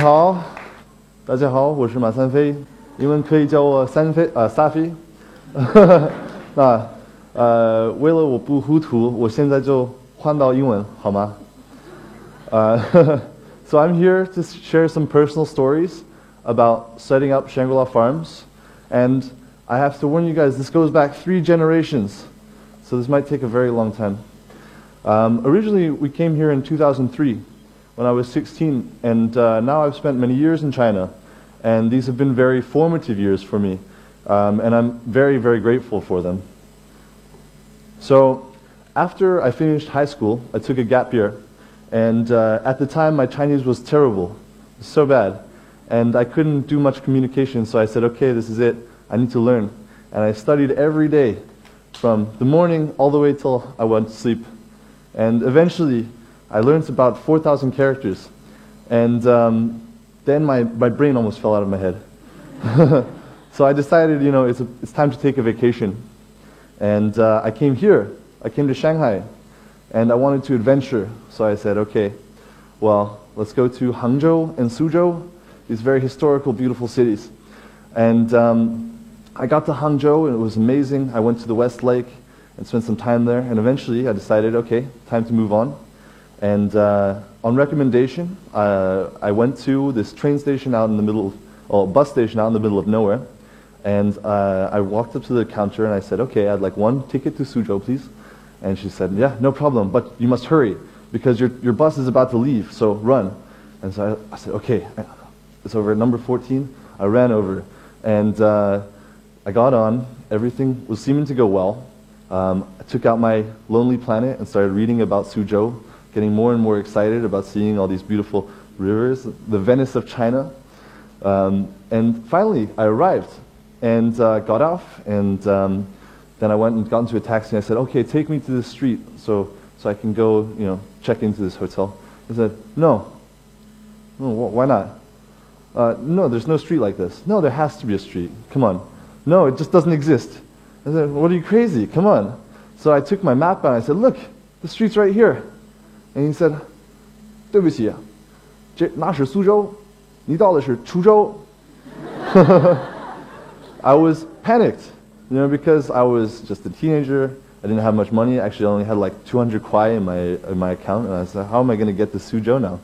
你好，大家好，我是马三飞，英文可以叫我三飞啊、撒飞。那呃，为了我不糊涂，我现在就换到英文好吗？呃 so I'm here to share some personal stories about setting up Shangri-La Farms, and I have to warn you guys, this goes back three generations, so this might take a very long time. Um, originally, we came here in 2003 when I was 16, and uh, now I've spent many years in China, and these have been very formative years for me, um, and I'm very, very grateful for them. So, after I finished high school, I took a gap year, and uh, at the time, my Chinese was terrible, so bad, and I couldn't do much communication, so I said, okay, this is it, I need to learn. And I studied every day, from the morning all the way till I went to sleep. And eventually, I learned about 4,000 characters. And um, then my, my brain almost fell out of my head. so I decided, you know, it's, a, it's time to take a vacation. And uh, I came here. I came to Shanghai. And I wanted to adventure. So I said, okay, well, let's go to Hangzhou and Suzhou, these very historical, beautiful cities. And um, I got to Hangzhou, and it was amazing. I went to the West Lake and spent some time there. And eventually, I decided, okay, time to move on. And uh, on recommendation, uh, I went to this train station out in the middle, or bus station out in the middle of nowhere. And uh, I walked up to the counter and I said, okay, I'd like one ticket to Suzhou, please. And she said, yeah, no problem, but you must hurry because your, your bus is about to leave, so run. And so I, I said, okay, it's over at number 14. I ran over and uh, I got on. Everything was seeming to go well. Um, I took out my Lonely Planet and started reading about Suzhou, getting more and more excited about seeing all these beautiful rivers, the Venice of China. Um, and finally, I arrived and uh, got off, and um, then I went and got into a taxi. And I said, "Okay, take me to the street so so I can go, you know, check into this hotel." He said, "No, no, wh- why not?" Uh, no, there's no street like this. No, there has to be a street. Come on. No, it just doesn't exist. I said, what are you crazy? Come on. So I took my map out and I said, look, the street's right here. And he said, 对不起，这那是苏州，你到的是滁州。I was panicked, you know, because I was just a teenager. I didn't have much money. Actually, I only had like 200 kwai in my, in my account. And I said, how am I going to get to Suzhou now?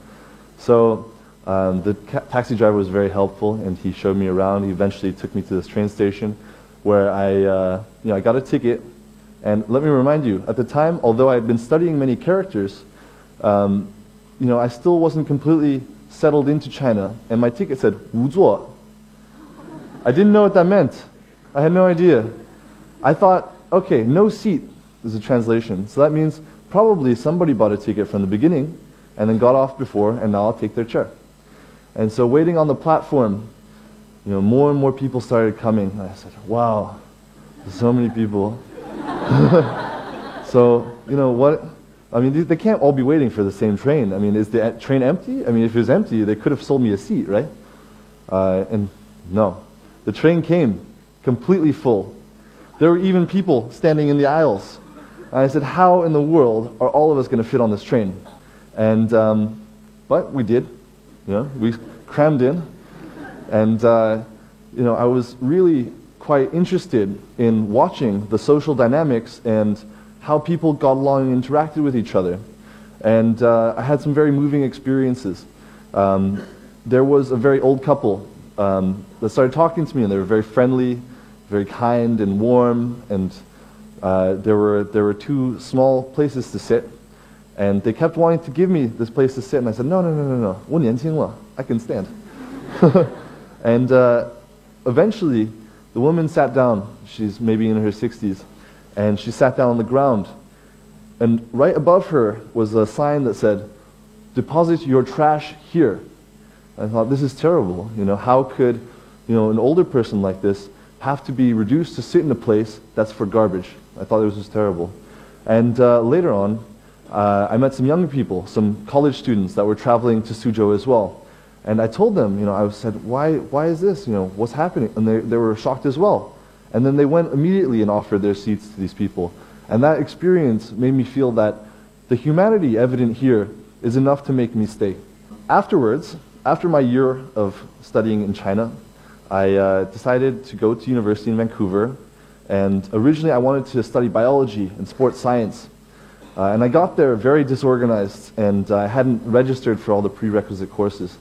So um, the ca- taxi driver was very helpful, and he showed me around. He eventually took me to this train station, where I, uh, you know, I got a ticket. And let me remind you, at the time, although I had been studying many characters, um, you know, I still wasn't completely settled into China. And my ticket said 无座. I didn't know what that meant. I had no idea. I thought, okay, no seat is a translation. So that means probably somebody bought a ticket from the beginning and then got off before, and now I'll take their chair. And so waiting on the platform, you know, more and more people started coming. I said, wow, so many people. so, you know, what, I mean, they, can't all be waiting for the same train. I mean, is the train empty? I mean, if it was empty, they could have sold me a seat, right? Uh, and no. The train came completely full. There were even people standing in the aisles. And I said, how in the world are all of us going to fit on this train? And, um, but we did. You know, we crammed in. And, uh, you know, I was really quite interested in watching the social dynamics and how people got along and interacted with each other. And uh, I had some very moving experiences. Um, there was a very old couple um, that started talking to me, and they were very friendly, very kind and warm. And uh, there, were, there were two small places to sit. And they kept wanting to give me this place to sit. And I said, no, no, no, no, no. 我年轻了. I can stand. and uh, eventually, the woman sat down. She's maybe in her 60s. And she sat down on the ground. And right above her was a sign that said, deposit your trash here. I thought, this is terrible. You know, how could, you know, an older person like this have to be reduced to sit in a place that's for garbage? I thought it was just terrible. And uh, later on, uh, I met some younger people, some college students that were traveling to Suzhou as well. And I told them, you know, I said, why, why is this? You know, what's happening? And they, they were shocked as well. And then they went immediately and offered their seats to these people. And that experience made me feel that the humanity evident here is enough to make me stay. Afterwards, after my year of studying in China, I uh, decided to go to university in Vancouver. And originally I wanted to study biology and sports science. Uh, and I got there very disorganized and I hadn't registered for all the prerequisite courses.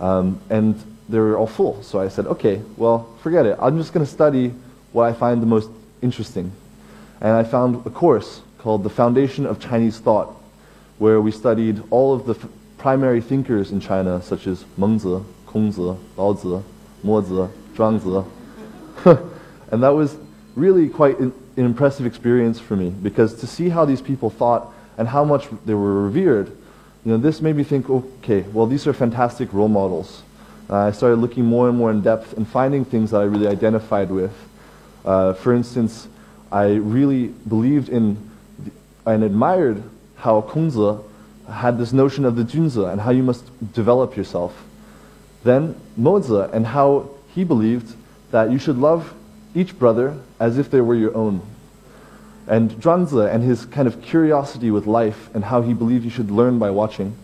Um, and they were all full. So I said, okay, well, forget it. I'm just going to study what I find the most interesting. And I found a course called The Foundation of Chinese Thought, where we studied all of the primary thinkers in China, such as Mengzi, Kongzi, Laozi, Mozi, Zhuangzi. and that was really quite an, an impressive experience for me, because to see how these people thought and how much they were revered, you know, this made me think, okay, well, these are fantastic role models. Uh, I started looking more and more in depth and finding things that I really identified with. Uh, for instance, I really believed in and admired how Kongzi had this notion of the Junzi and how you must develop yourself. Then Mozi and how he believed that you should love each brother as if they were your own. And Zhuangzi and his kind of curiosity with life and how he believed you should learn by watching.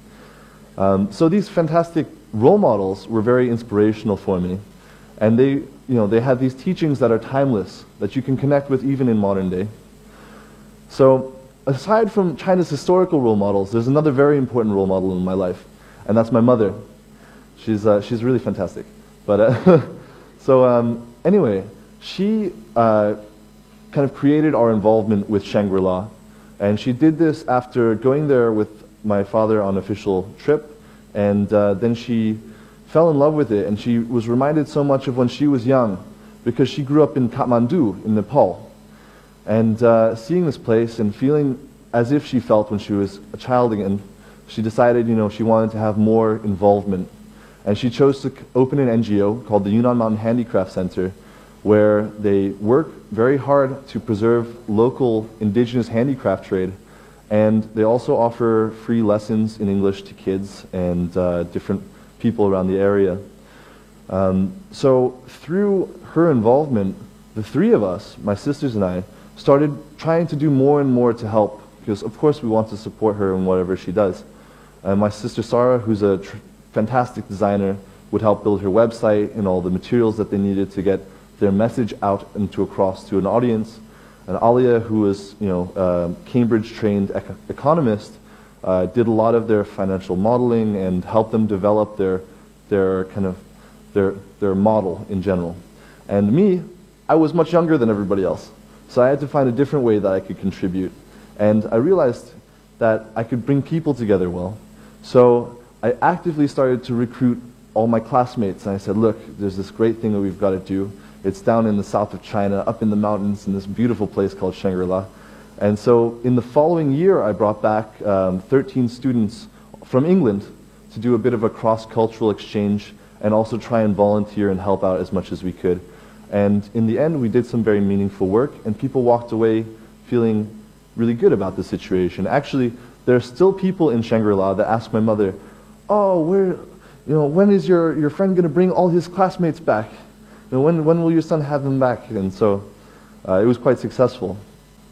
Um, so these fantastic role models were very inspirational for me. And they, you know, they had these teachings that are timeless, that you can connect with even in modern day. So aside from China's historical role models, there's another very important role model in my life, and that's my mother. She's, uh, she's really fantastic. But, uh, so um, anyway, she uh, kind of created our involvement with Shangri-La, and she did this after going there with my father on official trip, and uh, then she fell in love with it, and she was reminded so much of when she was young, because she grew up in Kathmandu in Nepal. And uh, seeing this place and feeling as if she felt when she was a child again, she decided, you know, she wanted to have more involvement. And she chose to open an NGO called the Yunnan Mountain Handicraft Center, where they work very hard to preserve local indigenous handicraft trade. And they also offer free lessons in English to kids and uh, different people around the area. Um, so through her involvement, the three of us, my sisters and I, started trying to do more and more to help because of course we want to support her in whatever she does. Uh, my sister Sahra, who's a fantastic designer, would help build her website and all the materials that they needed to get their message out and to across to an audience. And Alia, who is you know uh, Cambridge-trained ec economist, uh, did a lot of their financial modeling and helped them develop their their kind of their their model in general. And me, I was much younger than everybody else. So I had to find a different way that I could contribute. And I realized that I could bring people together well. So I actively started to recruit all my classmates. And I said, look, there's this great thing that we've got to do. It's down in the south of China, up in the mountains, in this beautiful place called Shangri-La. And so in the following year, I brought back um, 13 students from England to do a bit of a cross-cultural exchange and also try and volunteer and help out as much as we could. And in the end, we did some very meaningful work, and people walked away feeling really good about the situation. Actually, there are still people in Shangri-La that ask my mother, oh, where, you know, when is your, your friend going to bring all his classmates back? You know, when, when will your son have them back? And so uh, it was quite successful.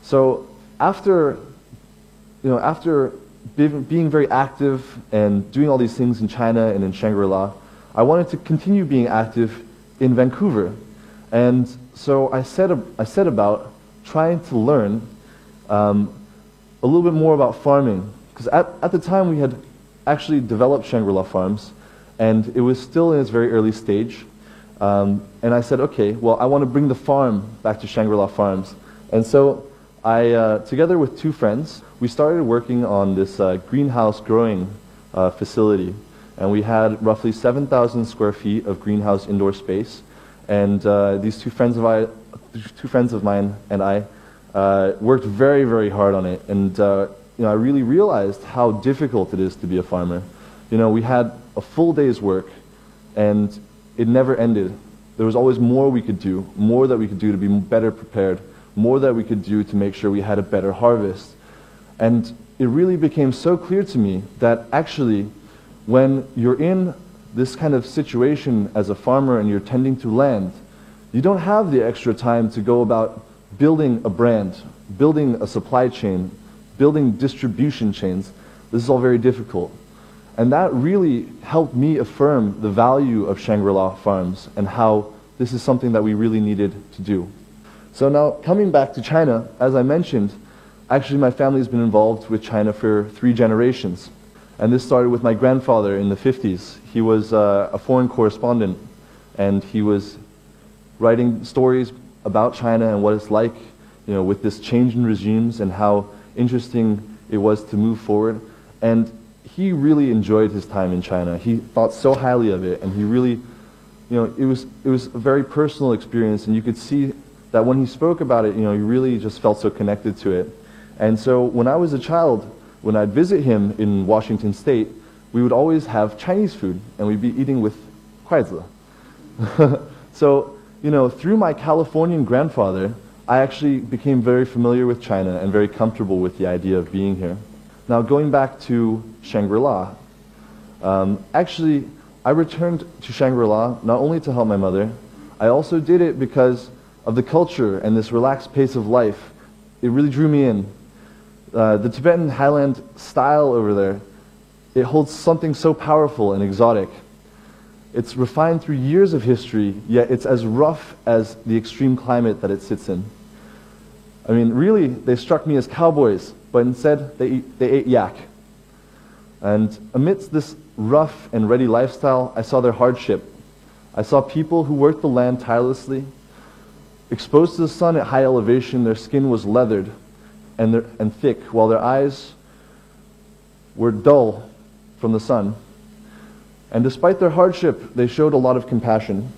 So after, you know, after being very active and doing all these things in China and in Shangri-La, I wanted to continue being active in Vancouver. And so I set, a, I set about trying to learn um, a little bit more about farming. Because at, at the time we had actually developed Shangri-La Farms, and it was still in its very early stage. Um, and I said, okay, well, I want to bring the farm back to Shangri-La Farms. And so I, uh, together with two friends, we started working on this uh, greenhouse growing uh, facility. And we had roughly 7,000 square feet of greenhouse indoor space. And uh, these two friends of I, two friends of mine and I uh, worked very, very hard on it. And uh, you know, I really realized how difficult it is to be a farmer. You know, we had a full day's work, and it never ended. There was always more we could do, more that we could do to be better prepared, more that we could do to make sure we had a better harvest. And it really became so clear to me that actually, when you're in this kind of situation as a farmer and you're tending to land, you don't have the extra time to go about building a brand, building a supply chain, building distribution chains. This is all very difficult. And that really helped me affirm the value of Shangri-La Farms and how this is something that we really needed to do. So now, coming back to China, as I mentioned, actually my family's been involved with China for three generations. And this started with my grandfather in the 50s. He was uh, a foreign correspondent, and he was writing stories about China and what it's like, you know, with this change in regimes and how interesting it was to move forward. And he really enjoyed his time in China. He thought so highly of it, and he really, you know, it was, it was a very personal experience, and you could see that when he spoke about it, you know, he really just felt so connected to it. And so when I was a child, when I'd visit him in Washington State, we would always have Chinese food, and we'd be eating with kuaizi. so, you know, through my Californian grandfather, I actually became very familiar with China and very comfortable with the idea of being here. Now, going back to Shangri-La, um, actually, I returned to Shangri-La not only to help my mother, I also did it because of the culture and this relaxed pace of life. It really drew me in. Uh, the Tibetan highland style over there, it holds something so powerful and exotic. It's refined through years of history, yet it's as rough as the extreme climate that it sits in. I mean, really, they struck me as cowboys, but instead they, eat, they ate yak. And amidst this rough and ready lifestyle, I saw their hardship. I saw people who worked the land tirelessly. Exposed to the sun at high elevation, their skin was leathered and, their, and thick, while their eyes were dull from the sun. And despite their hardship, they showed a lot of compassion.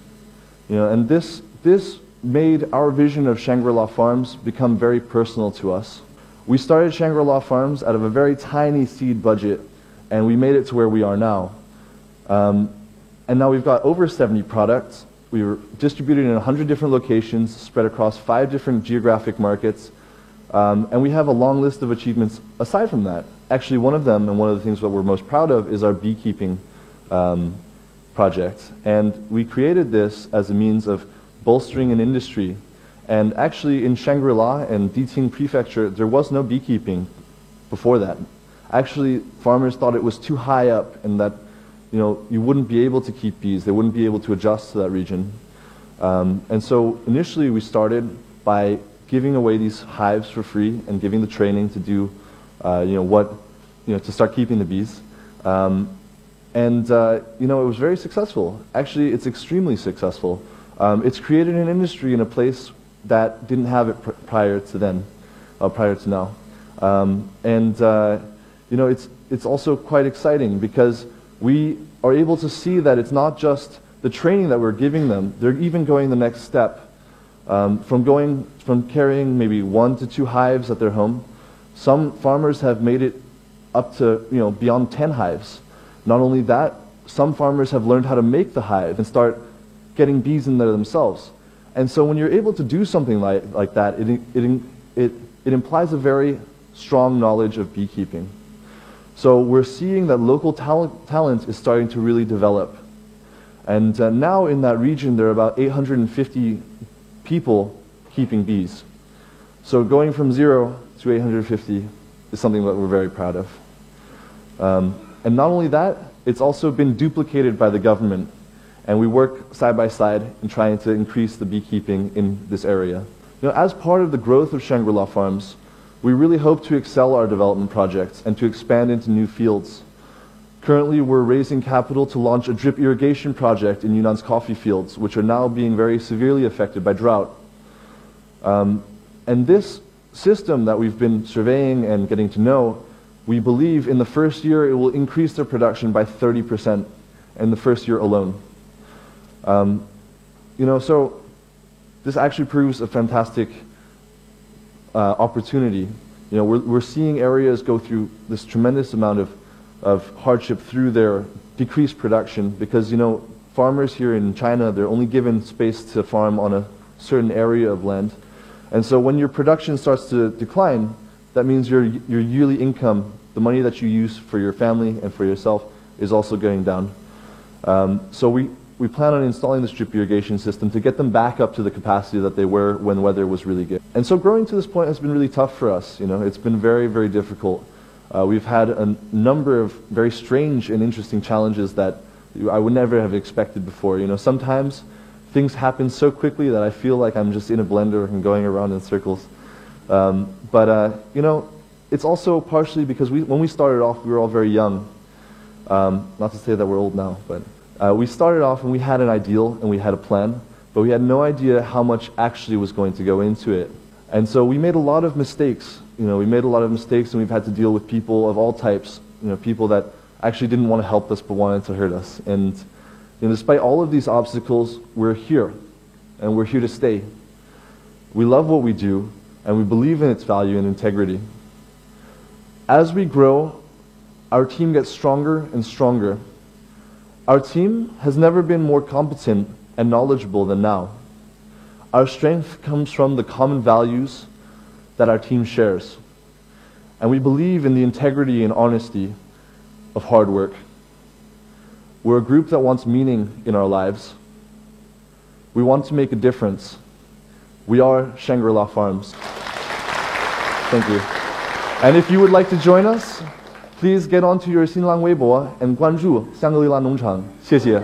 You know, and this, this made our vision of Shangri-La Farms become very personal to us. We started Shangri-La Farms out of a very tiny seed budget, and we made it to where we are now. Um, and now we've got over 70 products. We were distributed in 100 different locations, spread across five different geographic markets. Um, and we have a long list of achievements aside from that. Actually, one of them, and one of the things that we're most proud of, is our beekeeping um, project. And we created this as a means of bolstering an industry. And actually, in Shangri-La and Diqing Prefecture, there was no beekeeping before that. Actually, farmers thought it was too high up and that you, know, you wouldn't be able to keep bees. They wouldn't be able to adjust to that region. Um, and so initially we started by giving away these hives for free and giving the training to do, uh, you know, what, you know, to start keeping the bees. Um, and, uh, you know, it was very successful. Actually, it's extremely successful. Um, it's created an industry in a place that didn't have it pr prior to then, uh, prior to now. Um, and, uh, you know, it's, it's also quite exciting because we are able to see that it's not just the training that we're giving them, they're even going the next step. Um, from going from carrying maybe one to two hives at their home, some farmers have made it up to you know beyond 10 hives. Not only that, some farmers have learned how to make the hive and start getting bees in there themselves. And so when you're able to do something like, like that, it, it, it, it implies a very strong knowledge of beekeeping. So we're seeing that local talent, talent is starting to really develop. And uh, now in that region, there are about 850 people keeping bees. So going from zero to 850 is something that we're very proud of. Um, and not only that, it's also been duplicated by the government. And we work side by side in trying to increase the beekeeping in this area. You know, as part of the growth of Shangri-La Farms, we really hope to excel our development projects and to expand into new fields. Currently, we're raising capital to launch a drip irrigation project in Yunnan's coffee fields, which are now being very severely affected by drought. Um, and this system that we've been surveying and getting to know, we believe in the first year it will increase their production by 30% in the first year alone. Um, you know, so this actually proves a fantastic uh, opportunity. You know, we're, we're seeing areas go through this tremendous amount of, of hardship through their decreased production because, you know, farmers here in China, they're only given space to farm on a certain area of land. And so when your production starts to decline, that means your, your yearly income, the money that you use for your family and for yourself, is also going down. Um, so we, we plan on installing this drip irrigation system to get them back up to the capacity that they were when weather was really good. And so growing to this point has been really tough for us. You know, it's been very, very difficult. Uh, we've had a number of very strange and interesting challenges that I would never have expected before. You know, sometimes things happen so quickly that I feel like I'm just in a blender and going around in circles. Um, but uh, you know, it's also partially because we, when we started off, we were all very young. Um, not to say that we're old now, but uh, we started off and we had an ideal and we had a plan, but we had no idea how much actually was going to go into it. And so we made a lot of mistakes. You know, we made a lot of mistakes and we've had to deal with people of all types. You know, people that actually didn't want to help us but wanted to hurt us. And you know, despite all of these obstacles, we're here and we're here to stay. We love what we do and we believe in its value and integrity. As we grow, our team gets stronger and stronger. Our team has never been more competent and knowledgeable than now. Our strength comes from the common values that our team shares. And we believe in the integrity and honesty of hard work. We're a group that wants meaning in our lives. We want to make a difference. We are Shangri-La Farms. Thank you. And if you would like to join us, please get onto your 新浪微博 and 关注香格里拉农场。谢谢。